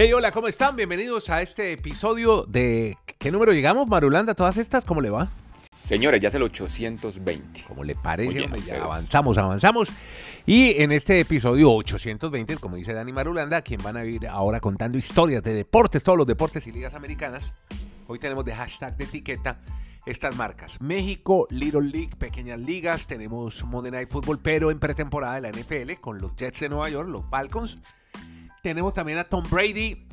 Hey, hola, ¿cómo están? Bienvenidos a este episodio de... ¿Qué número llegamos, Marulanda? ¿Todas estas? ¿Cómo le va? Señores, ya es el 820. Como le parece, Oye, hombre, ya ustedes. avanzamos, avanzamos. Y en este episodio 820, como dice Dani Marulanda, quien van a ir ahora contando historias de deportes, todos los deportes y ligas americanas. Hoy tenemos de hashtag de etiqueta estas marcas. México, Little League, pequeñas ligas. Tenemos Monday Night Football, pero en pretemporada de la NFL con los Jets de Nueva York, los Falcons. Tenemos también a Tom Brady,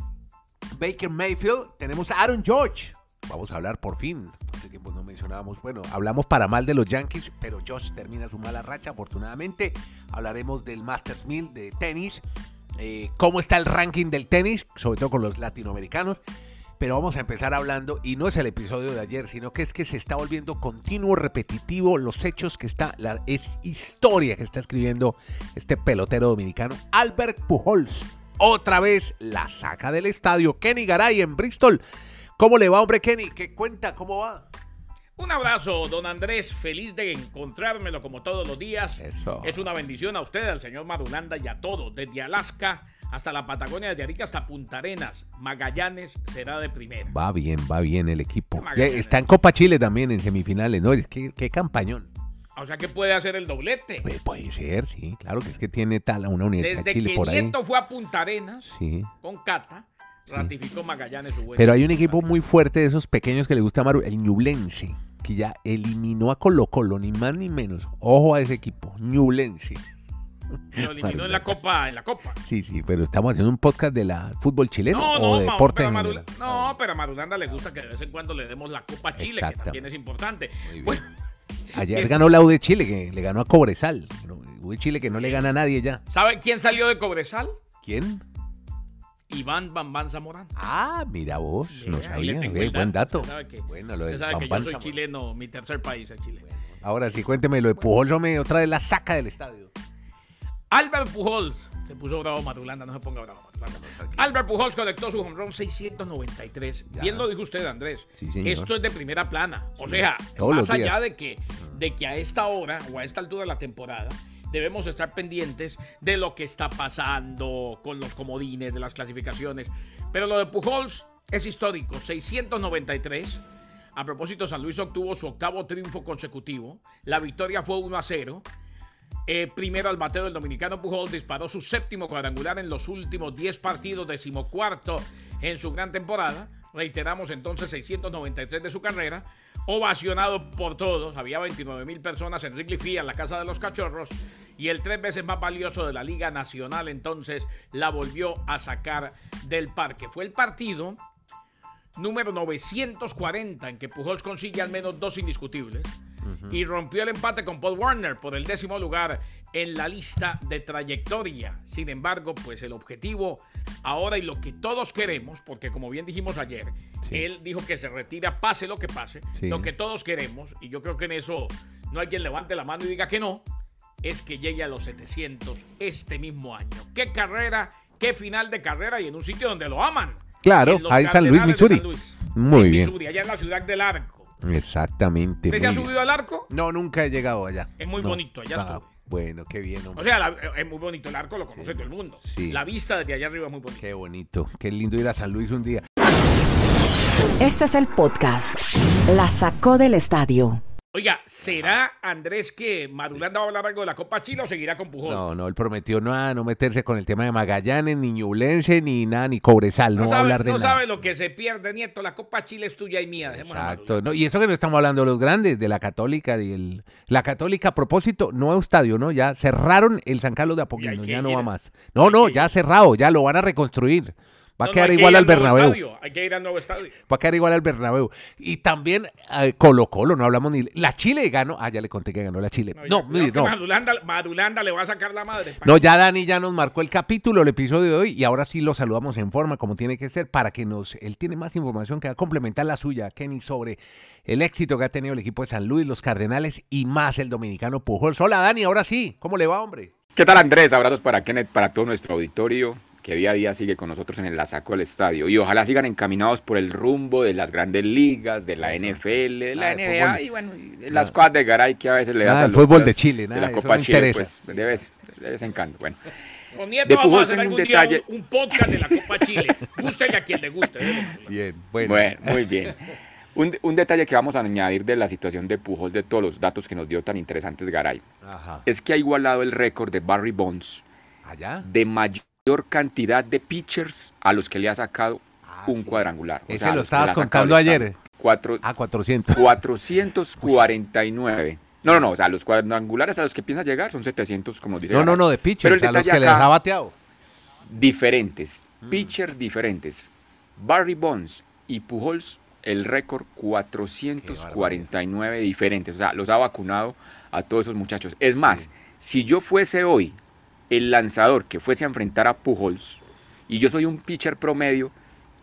Baker Mayfield. Tenemos a Aaron George. Vamos a hablar por fin. Hace tiempo no mencionábamos. Bueno, hablamos para mal de los Yankees, pero Josh termina su mala racha, afortunadamente. Hablaremos del Masters 1000 de tenis. eh, cómo está el ranking del tenis, sobre todo con los latinoamericanos. Pero vamos a empezar hablando, y no es el episodio de ayer, sino que es que se está volviendo continuo, repetitivo, los hechos que está, la es historia que está escribiendo este pelotero dominicano, Albert Pujols. Otra vez la saca del estadio Kenny Garay en Bristol. ¿Cómo le va, hombre Kenny? ¿Qué cuenta? ¿Cómo va? Un abrazo, don Andrés. Feliz de encontrármelo como todos los días. Eso. Es una bendición a usted, al señor Marulanda y a todos, desde Alaska hasta la Patagonia, desde Arica hasta Punta Arenas. Magallanes será de primera. Va bien, va bien el equipo. Magallanes. está en Copa Chile también en semifinales, ¿no? Es que qué campañón. O sea que puede hacer el doblete. Pues puede ser, sí, claro que es que tiene tal una universidad Desde Chile que por ahí. Nieto fue a Punta Arenas Sí. con Cata, ratificó Magallanes su. Pero hay un equipo muy fuerte de esos pequeños que le gusta a Maru, el Ñublense, que ya eliminó a Colo Colo, ni más ni menos. Ojo a ese equipo, Ñublense. Lo eliminó en la Copa, en la Copa. Sí, sí, pero estamos haciendo un podcast de la fútbol chileno No, o de deporte pero no, pero a Marulanda le gusta que de vez en cuando le demos la Copa Chile, que también es importante. Muy bien. Bueno, Ayer es- ganó la U de Chile, que le ganó a Cobresal. U de Chile que no le gana a nadie ya. ¿sabe quién salió de Cobresal? ¿Quién? Iván Bambán Zamorano. Ah, mira vos, no sabía. el buen dato. Que, Bueno, lo del sabe que yo soy chileno, mi tercer país es Chile. Ahora sí, cuénteme lo de Pujol, yo me otra vez la saca del estadio. Albert Pujols, se puso bravo Matulanda, no se ponga bravo Matulanda. Albert Pujols conectó su home run 693. Ya. Bien lo dijo usted, Andrés. Sí. Esto es de primera plana. O sea, Todos más allá de que, de que a esta hora o a esta altura de la temporada debemos estar pendientes de lo que está pasando con los comodines, de las clasificaciones. Pero lo de Pujols es histórico, 693. A propósito, San Luis obtuvo su octavo triunfo consecutivo. La victoria fue 1 a 0. Eh, primero al bateo del dominicano Pujol disparó su séptimo cuadrangular en los últimos 10 partidos, decimocuarto en su gran temporada. Reiteramos entonces 693 de su carrera. Ovacionado por todos, había 29 mil personas en Wrigley Field, en la casa de los cachorros. Y el tres veces más valioso de la Liga Nacional entonces la volvió a sacar del parque. Fue el partido número 940 en que Pujols consigue al menos dos indiscutibles y rompió el empate con Paul Warner por el décimo lugar en la lista de trayectoria. Sin embargo, pues el objetivo ahora y lo que todos queremos, porque como bien dijimos ayer, Sí. él dijo que se retira pase lo que pase, Sí. lo que todos queremos, y yo creo que en eso no hay quien levante la mano y diga que no, es que llegue a los 700 este mismo año. ¿Qué carrera? ¿Qué final de carrera? Y en un sitio donde lo aman. Claro, En ahí en San Luis, Missouri. San Luis, Muy en bien. Missouri, allá en la ciudad del Arco. Exactamente. ¿Usted se ha subido al arco? No, nunca he llegado allá. Es muy No. bonito, allá Ah, estuve. Bueno, qué bien, hombre. O sea, la- es muy bonito el arco, lo conoce todo el mundo. Sí. La vista desde allá arriba es muy bonita. Qué bonito. Qué lindo ir a San Luis un día. Este es el podcast. La sacó del estadio. Oiga, ¿será Andrés que Madulanda va a hablar algo de la Copa Chile o seguirá con Pujol? No, no, él prometió no, no meterse con el tema de Magallanes, ni Ñublense, ni nada, ni Cobresal. No, va a hablar de no nada. sabe lo que se pierde, Nieto. La Copa Chile es tuya y mía. A Exacto. No, y eso que no estamos hablando de los grandes, de la Católica. Y el, la Católica, a propósito, nuevo estadio, ¿no? Ya cerraron el San Carlos de que ya no ir. va más. No, no, ya cerrado, ya lo van a reconstruir. Va a No, no, quedar igual al Bernabéu. estadio, Hay que ir al nuevo estadio. Va a quedar igual al Bernabéu. Y también eh, Colo Colo, no hablamos ni. La Chile ganó. Ah, ya le conté que ganó la Chile. No, ya, cuidado mire, no. Madulanda, Madulanda le va a sacar la madre. No, ya Dani ya nos marcó el capítulo, el episodio de hoy, y ahora sí lo saludamos en forma, como tiene que ser, para que nos. Él tiene más información que va a complementar la suya, Kenny, sobre el éxito que ha tenido el equipo de San Luis, los Cardenales y más el dominicano Pujols. Hola, Dani, ahora sí. ¿Cómo le va, hombre? ¿Qué tal Andrés? Abrazos para Kenneth, para todo nuestro auditorio que día a día sigue con nosotros en el La Saco del Estadio. Y ojalá sigan encaminados por el rumbo de las grandes ligas, de la NFL, de la Ah, de NBA fútbol. y bueno, de las cosas de Garay que a veces le da salud, fútbol de pues, Chile, de nada, la eso Copa Chile, interesa. pues de vez, de vez en cuando. Bueno, Con Nieto De vamos a hacer un detalle. un, un podcast de la Copa Chile. Gústele a quien le guste. ¿eh? Bien, bueno. Bueno, muy bien. Un, un detalle que vamos a añadir de la situación de Pujols, de todos los datos que nos dio tan interesantes Garay, Ajá. es que ha igualado el récord de Barry Bonds Allá. de mayor cantidad de pitchers a los que le ha sacado un cuadrangular. O Ese sea, lo estabas contando ayer. Cuatro, Ah, 400. 449. No, no, no, o sea, los cuadrangulares a los que piensa llegar son 700, como dice No, no, no, de Pero pitchers, el a los que les ha bateado. diferentes, Mm. pitchers diferentes. Barry Bonds y Pujols, el récord 449 diferentes. O sea, los ha vacunado a todos esos muchachos. Es más, si yo fuese hoy el lanzador que fuese a enfrentar a Pujols y yo soy un pitcher promedio,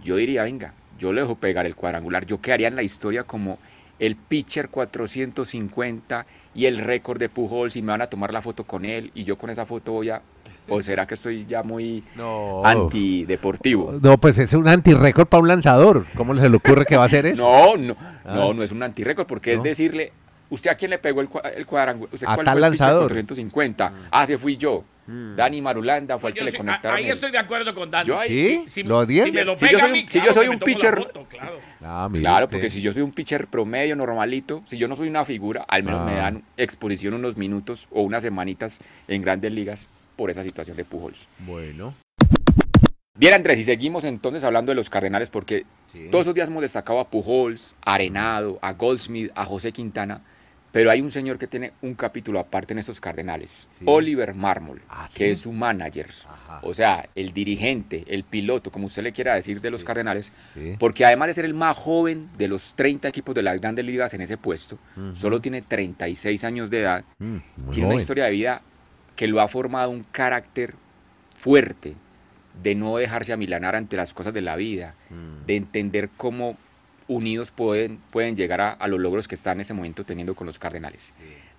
yo diría, venga, yo le dejo pegar el cuadrangular. Yo quedaría en la historia como el pitcher 450 y el récord de Pujols y me van a tomar la foto con él y yo con esa foto voy a... ¿O será que estoy ya muy No. antideportivo? No, pues es un anti-récord para un lanzador. ¿Cómo se le ocurre que va a hacer eso? No, no, Ah. no, no es un antirécord porque No. es decirle, ¿usted a quién le pegó el, cua- el cuadrangular? ¿Usted A cuál tal fue el pitcher lanzador. 450? Ah, ese fui yo. Dani Marulanda fue el que le conectaron. ahí el- estoy de acuerdo con Dani. Yo ahí- ¿Sí? Si- ¿Los 10? Si, me lo Si yo soy a un- mí, si yo soy un pitcher- foto, claro. Ah, porque si yo soy un pitcher promedio, normalito, si yo no soy una figura, al menos me Ah. dan exposición unos minutos o unas semanitas en grandes ligas por esa situación de Pujols. Bueno. Bien, Andrés, y seguimos entonces hablando de los Cardenales porque Sí. todos esos días hemos destacado a Pujols, a Arenado, a Goldsmith, a José Quintana, pero hay un señor que tiene un capítulo aparte en estos Cardenales, Sí. Oliver Marmol, Ah, que ¿sí? es su manager, Ajá. o sea, el dirigente, el piloto, como usted le quiera decir de los Cardenales, porque además de ser el más joven de los 30 equipos de las grandes ligas en ese puesto, solo tiene 36 años de edad, Mm, tiene una historia de vida que lo ha formado un carácter fuerte, de no dejarse amilanar ante las cosas de la vida, Mm. de entender cómo unidos pueden, pueden llegar a, a los logros que está en ese momento teniendo con los Cardenales.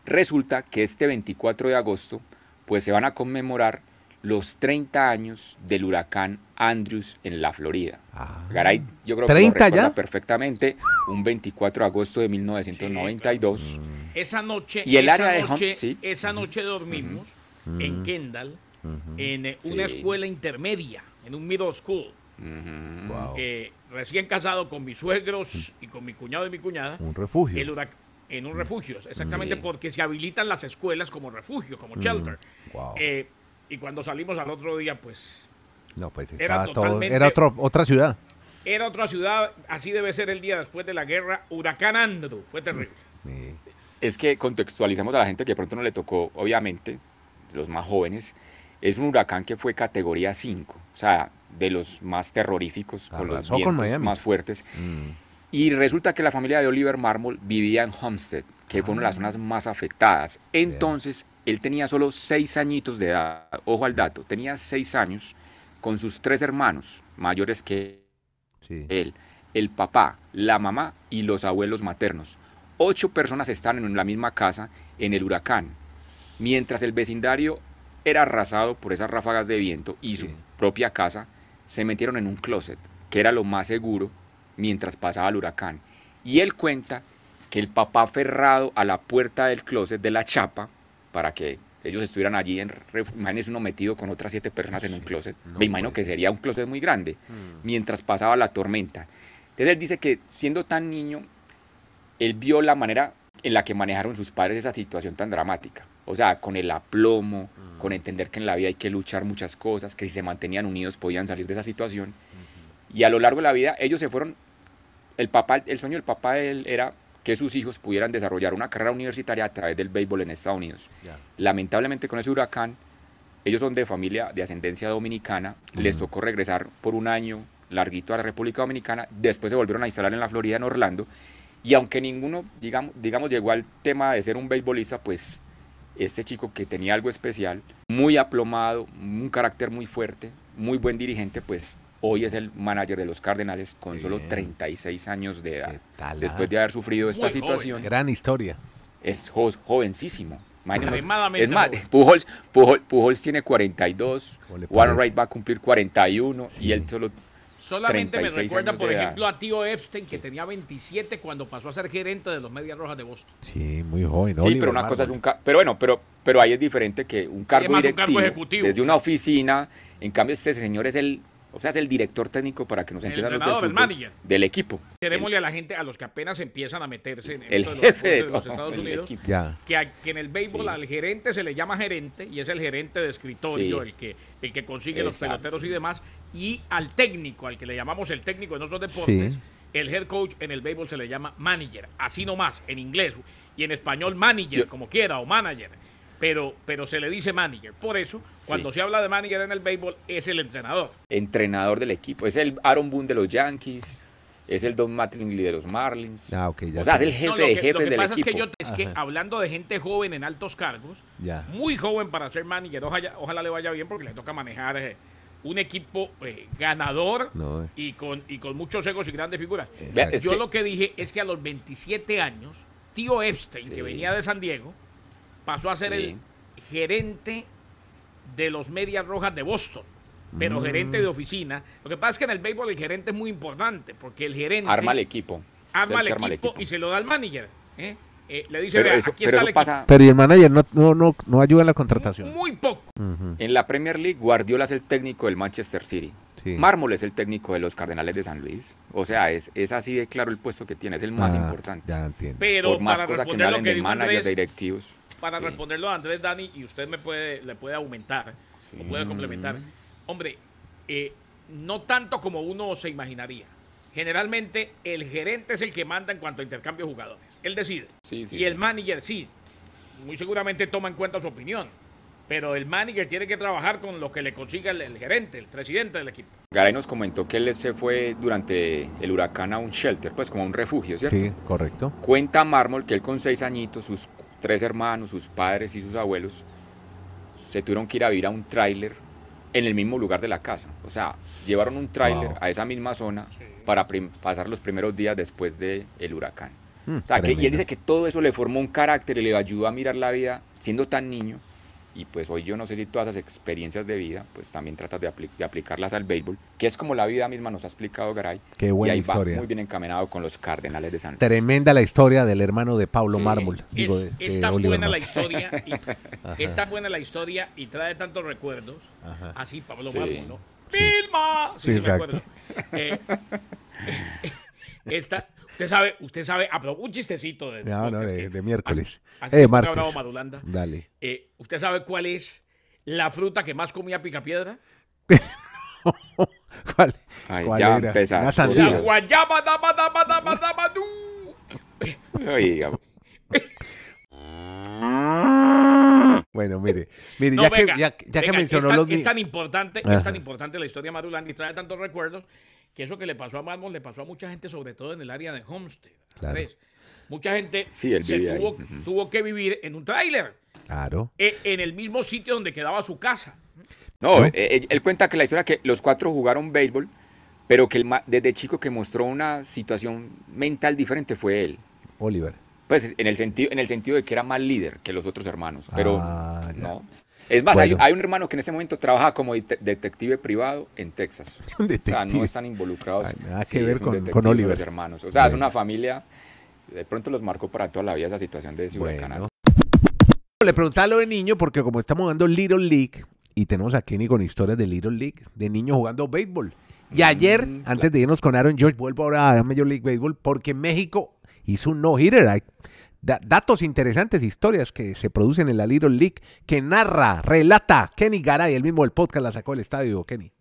Resulta que este 24 de agosto, pues se van a conmemorar los 30 años del huracán Andrews en la Florida. Ah. Garay, yo creo 30 que lo recuerda ya. perfectamente, un 24 de agosto de 1992. Esa noche, Y el esa área de noche, sí. esa noche dormimos en Kendall, en eh, una Sí. escuela intermedia, en un middle school. Wow. eh, recién casado con mis suegros y con mi cuñado y mi cuñada. Un refugio. el en un refugio, exactamente Sí. porque se habilitan las escuelas como refugio, como shelter. wow. Eh, y cuando salimos al otro día, pues No, pues era estaba todo. totalmente- Era otro, otra ciudad. era otra ciudad, así debe ser el día después de la guerra. Huracán Andrew, fue terrible. Sí. Es que contextualizamos a la gente que de pronto no le tocó, obviamente, los más jóvenes, es un huracán que fue categoría 5, o sea, de los más terroríficos, con los Arrasó vientos más fuertes. Mm. Y resulta que la familia de Oliver Marmol vivía en Homestead, que fue una de las zonas más afectadas. Entonces, él tenía solo seis añitos de edad. Ojo al dato, tenía seis años con sus tres hermanos mayores que Sí. él, el papá, la mamá y los abuelos maternos. Ocho personas están en la misma casa en el huracán, mientras el vecindario era arrasado por esas ráfagas de viento y su Sí. propia casa, se metieron en un closet, que era lo más seguro mientras pasaba el huracán. Y él cuenta que el papá aferrado a la puerta del closet de la chapa para que ellos estuvieran allí en imagínense uno metido con otras siete personas en un closet. Me imagino que sería un closet muy grande mientras pasaba la tormenta. Entonces él dice que siendo tan niño, él vio la manera en la que manejaron sus padres esa situación tan dramática. O sea, con el aplomo, con entender que en la vida hay que luchar muchas cosas, que si se mantenían unidos podían salir de esa situación. Y a lo largo de la vida ellos se fueron, el, papá, el sueño del papá de él era que sus hijos pudieran desarrollar una carrera universitaria a través del béisbol en Estados Unidos. Ya. Lamentablemente con ese huracán, ellos son de familia de ascendencia dominicana, les tocó regresar por un año larguito a la República Dominicana, después se volvieron a instalar en la Florida, en Orlando, y aunque ninguno, digamos, digamos llegó al tema de ser un beisbolista, pues este chico que tenía algo especial, muy aplomado, un carácter muy fuerte, muy buen dirigente, pues hoy es el manager de los Cardenales con solo Bien. 36 años de edad. ¿Qué tal, Después ah? de haber sufrido esta Muy joven. situación, Gran historia. es jo- jovencísimo. Es más. Pujols, Pujols, Pujols tiene 42, ¿Cómo le Warren? Wright va a cumplir 41 y él solo Solamente me 36 recuerda, por edad. ejemplo, a tío Epstein, que tenía 27 cuando pasó a ser gerente de los Medias Rojas de Boston. Sí, muy joven. Sí, Oliver pero una cosa es un pero bueno, pero pero ahí es diferente que un cargo más un cargo directivo ejecutivo. desde una oficina. En cambio este señor es el, o sea, es el director técnico para que nos El entiendan los del entrenador, el fútbol, manager. del equipo. Queremosle a la gente, a los que apenas empiezan a meterse en El, el de los jefe de los Estados Unidos, que, a- que en el béisbol Sí. al gerente se le llama gerente y es el gerente de escritorio, Sí. el que el que consigue los peloteros y demás, y al técnico, al que le llamamos el técnico en otros deportes, Sí. el head coach en el béisbol se le llama manager, así nomás, en inglés, y en español manager, Yo- como quiera, o manager. Pero, pero se le dice manager. Por eso, cuando Sí. se habla de manager en el béisbol, es el entrenador. Entrenador del equipo. Es el Aaron Boone de los Yankees, es el Don Mattingly de los Marlins. Ah, ya o sea, es el jefe No, lo de jefes Lo que del pasa equipo. es que, yo, es que Ajá. hablando de gente joven en altos cargos, Ya. muy joven para ser manager, ojalá, ojalá le vaya bien porque le toca manejar eh, un equipo eh, ganador No, eh. y, con, y con muchos egos y grandes figuras. Es yo que- lo que dije es que a los 27 años, tío Epstein, Sí. que venía de San Diego, pasó a ser Sí. el gerente de los Medias Rojas de Boston. Pero Mm. gerente de oficina. Lo que pasa es que en el béisbol el gerente es muy importante porque el gerente Arma el equipo. Arma el equipo, y se lo da al manager. ¿eh? Eh, le dice, Pero "Vea, eso, aquí pero está el equipo". pasa Pero y el manager no, no, no, no ayuda en la contratación. Muy poco. en la Premier League. Guardiola es el técnico del Manchester City. Sí. Mármol es el técnico de los Cardenales de San Luis. O sea, es, es así de claro el puesto que tiene, es el más Ah, importante. Ya entiendo. Pero Por más cosas que lo hablen de managers, de directivos. Para sí. responderlo a Andrés Dani, y usted me puede, le puede aumentar, Sí. o puede complementar. Hombre, eh, no tanto como uno se imaginaría. Generalmente el gerente es el que manda en cuanto a intercambio de jugadores. Él decide. Sí, sí, y el manager sí, muy seguramente toma en cuenta su opinión. Pero el manager tiene que trabajar con lo que le consiga el, el gerente, el presidente del equipo. Garay nos comentó que él se fue durante el huracán a un shelter, pues como a un refugio, ¿cierto? Sí, correcto. Cuenta Mármol que él con seis añitos, sus tres hermanos, sus padres y sus abuelos, se tuvieron que ir a vivir a un tráiler en el mismo lugar de la casa. O sea, llevaron un tráiler Wow. a esa misma zona para pasar los primeros días después del huracán. Mm, o sea, que, y él dice que todo eso le formó un carácter y le ayudó a mirar la vida siendo tan niño. Y pues hoy yo no sé si todas esas experiencias de vida, pues también tratas de, apli- de aplicarlas al béisbol, que es como la vida misma nos ha explicado Garay. Qué buena y ahí historia. va muy bien encaminado con los Cardenales de San Luis. Tremenda la historia del hermano de Pablo Sí. Mármol. Digo, es, de- es de tan Oliver buena la historia y, es tan buena la historia y trae tantos recuerdos Ajá. así Pablo Sí. Mármol, ¿no? Sí. ¡Vilma! Sí, me exacto. acuerdo. Eh, esta, usted sabe, usted sabe, ah, pero un chistecito de, No, no, de, de miércoles. así- así eh, martes. Bravo Madulanda. Dale. Eh, ¿Usted sabe cuál es la fruta que más comía Picapiedra? ¿Cuál, Ay, cuál ya era? empezaste. Una La sandía. Dios. guayaba, dama, dama, dama, dama. Oiga, Bueno, mire, mire, No, ya, venga, que, ya, ya que mencionó es tan, los es tan importante, Ajá. es tan importante la historia de Marulanda y trae tantos recuerdos que eso que le pasó a Mármol le pasó a mucha gente, sobre todo en el área de Homestead. Claro. Mucha gente Sí, él se tuvo, que vivir en un tráiler, Claro. e- en el mismo sitio donde quedaba su casa. No, ¿No? eh, eh, él cuenta que la historia que los cuatro jugaron béisbol, pero que el ma- desde chico que mostró una situación mental diferente fue él. Oliver. Pues en el sentido, en el sentido de que era más líder que los otros hermanos, pero Ah, no. Es más, hay, Bueno. hay un hermano que en ese momento trabaja como det- detective privado en Texas. Un O sea, no están involucrados. Ah, nada Sí, que ver con- Oliver. Los hermanos. O sea, es una familia. De pronto los marcó para toda la vida esa situación de ese. Bueno. Le preguntaba lo de niño porque como estamos jugando Little League y tenemos a Kenny con historias de Little League, de niño jugando béisbol. Y ayer, Mm, antes de irnos con Aaron George, vuelvo ahora a Major League Baseball porque México hizo un no-hitter. Hay da- datos interesantes, historias que se producen en la Little League que narra, relata Kenny Garay, el mismo del podcast la sacó del estadio, Kenny.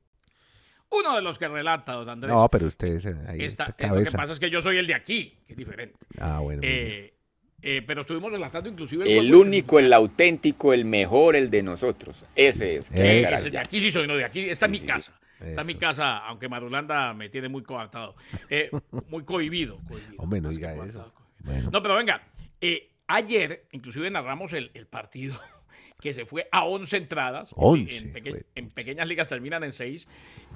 Uno de los que relata, don Andrés. No, pero ustedes eh, ahí esta- esta eh, lo que pasa es que yo soy el de aquí, que es diferente. Ah, bueno. Eh, eh, pero estuvimos relatando inclusive El de único, el auténtico, el mejor, el de nosotros. Ese es. Kenny Ese de aquí sí soy, no de aquí. Esta es mi sí, casa. Esta es mi casa, aunque Marulanda me tiene muy coartado. Eh, muy cohibido. cohibido, Hombre, no diga eso. Bueno. No, pero venga, eh, ayer inclusive narramos el, el partido que se fue a 11 entradas. 11, En, peque- en pequeñas ligas terminan en 6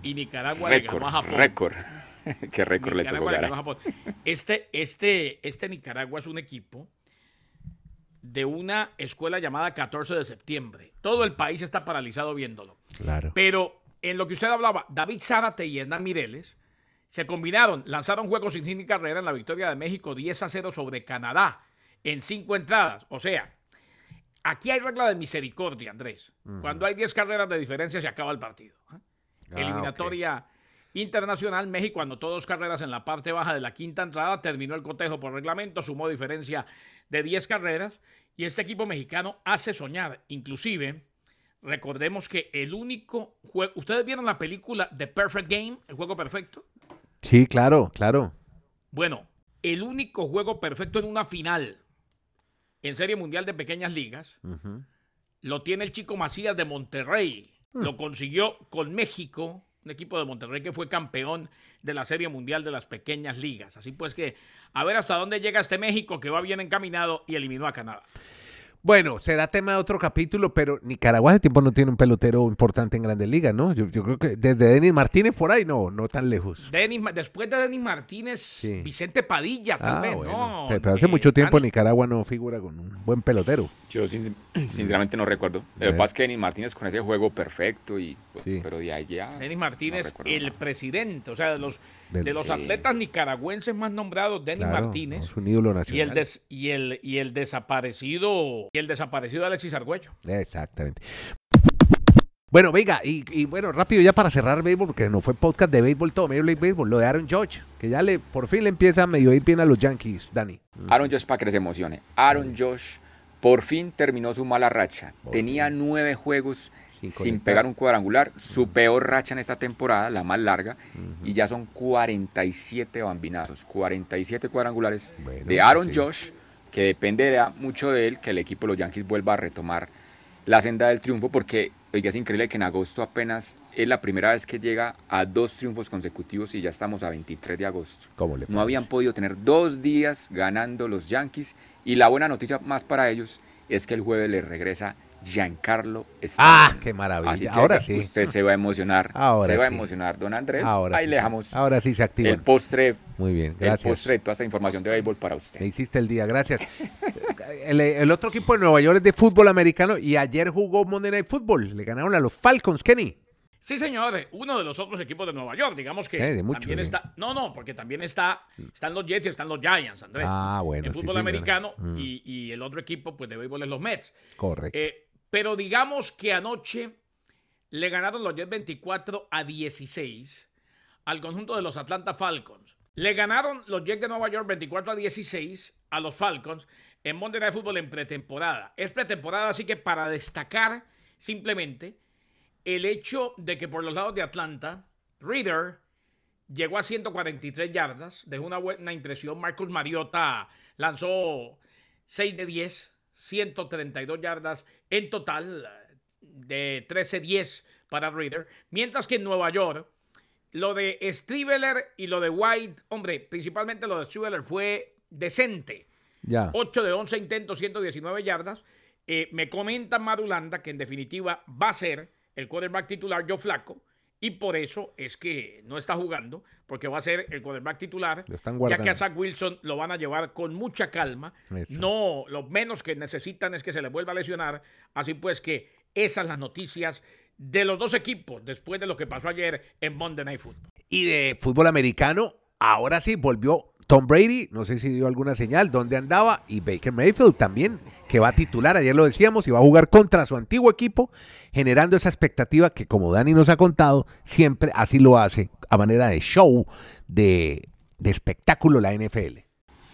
y Nicaragua le Récord, ganó a Japón. récord. Qué récord le tocó Nicaragua le ganó a. Japón. Este, este, este Nicaragua es un equipo de una escuela llamada 14 de septiembre. Todo el país está paralizado viéndolo. Claro. Pero en lo que usted hablaba, David Zárate y Hernán Mireles se combinaron, lanzaron juegos sin fin ni carrera en la victoria de México 10 a 0 sobre Canadá en cinco entradas. O sea, aquí hay regla de misericordia, Andrés. Cuando hay 10 carreras de diferencia se acaba el partido. ¿eh? Ah, Eliminatoria internacional, México anotó dos carreras en la parte baja de la quinta entrada, terminó el cotejo por reglamento, sumó diferencia de 10 carreras y este equipo mexicano hace soñar. Inclusive, recordemos que el único juego, ¿ustedes vieron la película The Perfect Game, el juego perfecto? Sí, claro, claro. Bueno, el único juego perfecto en una final en Serie Mundial de Pequeñas Ligas lo tiene el chico Macías de Monterrey. Lo consiguió con México, un equipo de Monterrey que fue campeón de la Serie Mundial de las Pequeñas Ligas. Así pues que a ver hasta dónde llega este México que va bien encaminado y eliminó a Canadá. Bueno, será tema de otro capítulo, pero Nicaragua hace tiempo no tiene un pelotero importante en Grandes Ligas, ¿no? Yo, yo creo que desde Denis Martínez por ahí, no, no tan lejos. Denis después de Denis Martínez, Sí. Vicente Padilla, tal Ah, vez, bueno. ¿no? Pero, pero hace Eh, mucho tiempo Dani- Nicaragua no figura con un buen pelotero. Yo sin- sinceramente no recuerdo. Lo que Eh. pasa es que Denis Martínez con ese juego perfecto y pues, Sí. pero de allá. Denis Martínez, no el nada. presidente, o sea, los, Del- de los Sí. atletas nicaragüenses más nombrados, Denis Claro, Martínez. Es un ídolo Y nacional. el, des- y, el, y el desaparecido y el desaparecido Alexis Argüello. Exactamente. Bueno, venga, y, y bueno, rápido ya para cerrar béisbol, porque no fue podcast de béisbol todo, Major League Béisbol, lo de Aaron Judge, que ya le por fin le empieza a medio ir bien a los Yankees, Dani. Aaron Josh para que se emocione. Aaron Josh por fin terminó su mala racha. Tenía nueve juegos Sin pegar un cuadrangular. Su peor racha en esta temporada, la más larga. Y ya son 47 bambinazos, 47 cuadrangulares Bueno, de Aaron sí. Josh, que dependerá mucho de él que el equipo de los Yankees vuelva a retomar la senda del triunfo, porque oiga, es increíble que en agosto apenas es la primera vez que llega a dos triunfos consecutivos y ya estamos a 23 de agosto. ¿Cómo le No habían podido tener dos días ganando los Yankees y la buena noticia más para ellos es que el jueves les regresa Giancarlo Ah, Stanton. qué maravilla. Así que Ahora sí. usted se va a emocionar, Ahora se va a emocionar, don Andrés. Ahora Ahí sí. le dejamos Ahora sí se activa. el postre, Muy bien, el gracias. postre de toda esa información de béisbol para usted. Me hiciste el día, gracias. el, el otro equipo de Nueva York es de fútbol americano y ayer jugó Monday Night Football. Le ganaron a los Falcons, Kenny. Sí, señor, uno de los otros equipos de Nueva York, digamos que Eh, de mucho, también eh. está, no, no, porque también está, están los Jets y están los Giants, Andrés. Ah, bueno, En sí, fútbol americano Mm. y, y el otro equipo, pues de béisbol es los Mets. Correcto. Eh, pero digamos que anoche le ganaron los Jets 24 a 16 al conjunto de los Atlanta Falcons. Le ganaron los Jets de Nueva York 24 a 16 a los Falcons en Monday Night Football en pretemporada. Es pretemporada, así que para destacar simplemente el hecho de que por los lados de Atlanta, Reader llegó a 143 yardas, dejó una buena impresión. Marcus Mariota lanzó 6 de 10, 132 yardas en total, de 13-10 para Reader. Mientras que en Nueva York, lo de Striveler y lo de White, hombre, principalmente lo de Striveler fue decente. ya. 8 de 11 intentos, 119 yardas. Eh, me comenta Madulanda que en definitiva va a ser el quarterback titular Joe Flaco y por eso es que no está jugando, porque va a ser el quarterback titular, Lo están ya que a Zach Wilson lo van a llevar con mucha calma. Eso. No, lo menos que necesitan es que se le vuelva a lesionar. Así pues que esas son las noticias de los dos equipos después de lo que pasó ayer en Monday Night Football. Y de fútbol americano, ahora sí volvió Tom Brady, no sé si dio alguna señal, dónde andaba, y Baker Mayfield también, que va a titular, ayer lo decíamos, y va a jugar contra su antiguo equipo, generando esa expectativa que como Dani nos ha contado, siempre así lo hace, a manera de show, de, de espectáculo la NFL.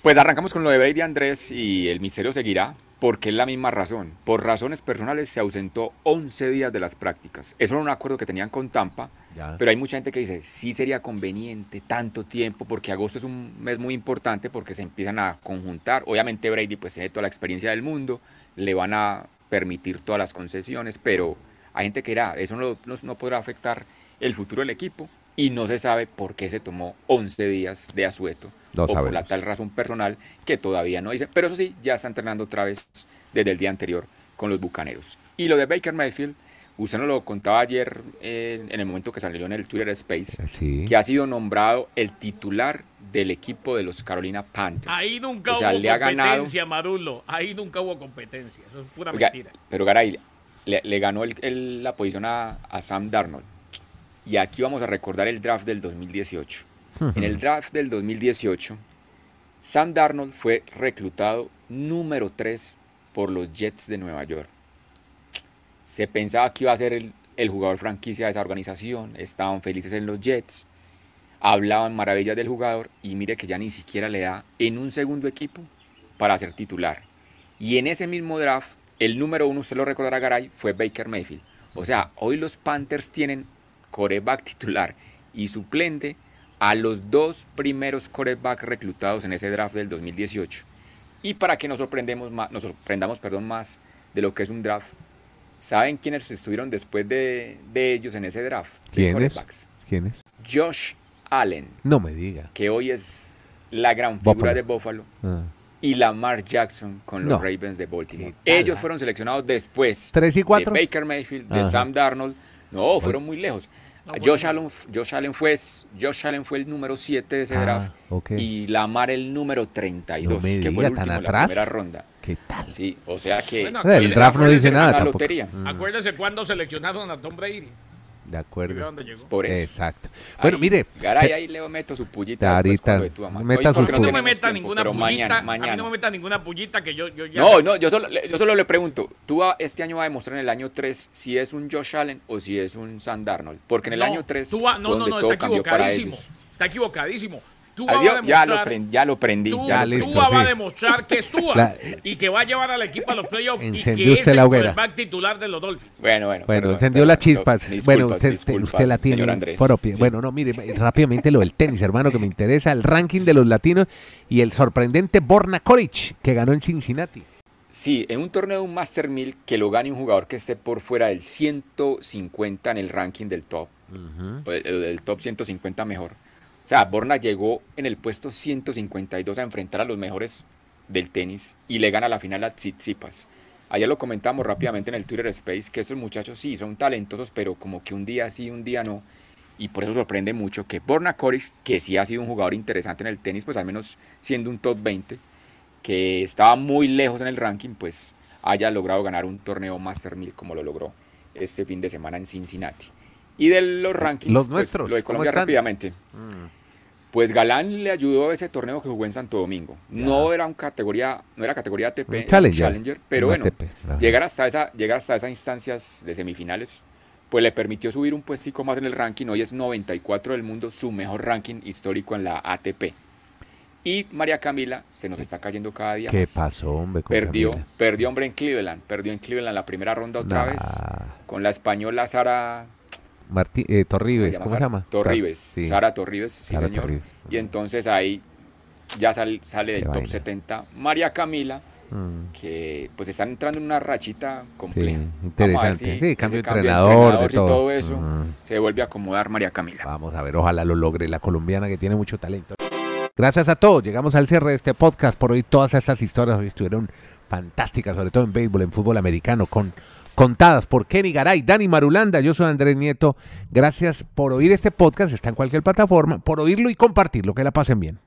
Pues arrancamos con lo de Brady Andrés y el misterio seguirá porque es la misma razón. Por razones personales se ausentó 11 días de las prácticas. Eso era un acuerdo que tenían con Tampa, Ya. pero hay mucha gente que dice, sí sería conveniente tanto tiempo porque agosto es un mes muy importante porque se empiezan a conjuntar. Obviamente Brady pues tiene toda la experiencia del mundo, le van a permitir todas las concesiones, pero hay gente que dirá, eso no, no, no podrá afectar el futuro del equipo y no se sabe por qué se tomó 11 días de asueto No o por la tal razón personal que todavía no dicen. Pero eso sí, ya está entrenando otra vez desde el día anterior con los Bucaneros. Y lo de Baker Mayfield, usted nos lo contaba ayer eh, en el momento que salió en el Twitter Space, Sí. que ha sido nombrado el titular del equipo de los Carolina Panthers. Ahí nunca O sea, hubo le ha ganado. competencia, Marulo. Ahí nunca hubo competencia. Eso es pura Oiga, mentira. pero Garay, le, le ganó el- el- la posición a, a Sam Darnold. Y aquí vamos a recordar el draft del 2018. En el draft del 2018, Sam Darnold fue reclutado número 3 por los Jets de Nueva York. Se pensaba que iba a ser el, el jugador franquicia de esa organización, estaban felices en los Jets, hablaban maravillas del jugador y mire que ya ni siquiera le da en un segundo equipo para ser titular. Y en ese mismo draft, el número uno, usted lo recordará Garay, fue Baker Mayfield. O sea, hoy los Panthers tienen coreback titular y suplente a los dos primeros coreback reclutados en ese draft del 2018. Y para que nos, sorprendemos más, nos sorprendamos perdón, más de lo que es un draft, ¿saben quiénes estuvieron después de, de ellos en ese draft? ¿Quiénes? ¿Quiénes? Josh Allen, No me diga. que hoy es la gran figura Buffalo. de Buffalo, Ah. y Lamar Jackson con los No. Ravens de Baltimore. ¿Qué tal, Ellos fueron seleccionados después ¿Tres y cuatro? de Baker Mayfield, de. Sam Darnold. No, fueron muy lejos. No, Josh. Allen, Josh, Allen fue, Josh Allen fue el número 7 de ese Ah, draft ok. y Lamar el número 32, No me que fue el diga, ¿tan último en la atrás? primera ronda. ¿Qué tal? Sí, o sea que Bueno, el draft no dice nada tampoco. lotería. Mm, Acuérdese cuando seleccionaron a Tom Brady. De ¿Y acuerdo. de dónde llegó? Por eso. Exacto. Bueno, Ahí, mire. Garay, que- ahí le meto su pullita Ahorita, de tu mamá. meta Hoy su no me meta tiempo, ninguna pullita. mañana, A mí mañana. no me meta ninguna pullita que yo, yo ya. No, no, yo solo, yo solo le pregunto, ¿tú va- este año va a demostrar en el año 3 si es un Josh Allen o si es un Sam Darnold? Porque en el No, año 3 tú va- no, no, no, está equivocadísimo. Está equivocadísimo. Tú vas a vio, demostrar. ya, lo prendí, ya lo prendí. Tú, ya listo, Tua va a demostrar que es Tua La- y que va a llevar al equipo a los playoffs y Encendió que usted es la el quarterback titular de los Dolphins. Bueno, bueno. Bueno, perdón, encendió la perdón, chispa. no, disculpas, bueno, usted, usted- disculpas, usted la tiene propia. Sí. Bueno, no, mire, rápidamente lo del tenis, hermano, que me interesa. El ranking de los latinos y el sorprendente Borna Koric, que ganó en Cincinnati. Sí, en un torneo de un Master 1000 que lo gane un jugador que esté por fuera del 150 en el ranking del top, el- del top 150 mejor. O sea, Borna llegó en el puesto 152 a enfrentar a los mejores del tenis y le gana la final a Tsitsipas. Ayer lo comentamos rápidamente en el Twitter Space que estos muchachos sí son talentosos, pero como que un día sí, un día no. Y por eso sorprende mucho que Borna Koric, que sí ha sido un jugador interesante en el tenis, pues al menos siendo un top 20, que estaba muy lejos en el ranking, pues haya logrado ganar un torneo Master 1000 como lo logró este fin de semana en Cincinnati. Y de los rankings, Los pues, nuestros, lo de ¿cómo Colombia rápidamente. Pues Galán le ayudó a ese torneo que jugó en Santo Domingo. No era un categoría, no era categoría ATP, Un era un challenger. pero Un bueno, ATP, llegar hasta esa, llegar hasta esas instancias de semifinales, pues le permitió subir un puestico más en el ranking. Hoy es 94 del mundo, su mejor ranking histórico en la ATP. Y María Camila se nos está cayendo cada día ¿Qué más. pasó, hombre? Perdió, Camila? perdió hombre en Cleveland, perdió en Cleveland la primera ronda otra Nah. vez con la española Sara Martí, eh, Torribes, ¿cómo se llama? Torribes, Sí. Sara Torribes, sí Sara señor. Torribes. Y entonces ahí ya sal- sale del top vaina. 70 María Camila, Mm, que pues están entrando en una rachita compleja. Sí, interesante. si Sí, cambio de cambio entrenador, de y todo. todo eso Mm. se vuelve a acomodar María Camila. Vamos a ver, ojalá lo logre la colombiana que tiene mucho talento. Gracias a todos, llegamos al cierre de este podcast. Por hoy todas estas historias hoy estuvieron fantásticas, sobre todo en béisbol, en fútbol americano, con contadas por Kenny Garay, Dani Marulanda, yo soy Andrés Nieto. Gracias por oír este podcast, está en cualquier plataforma, por oírlo y compartirlo, que la pasen bien.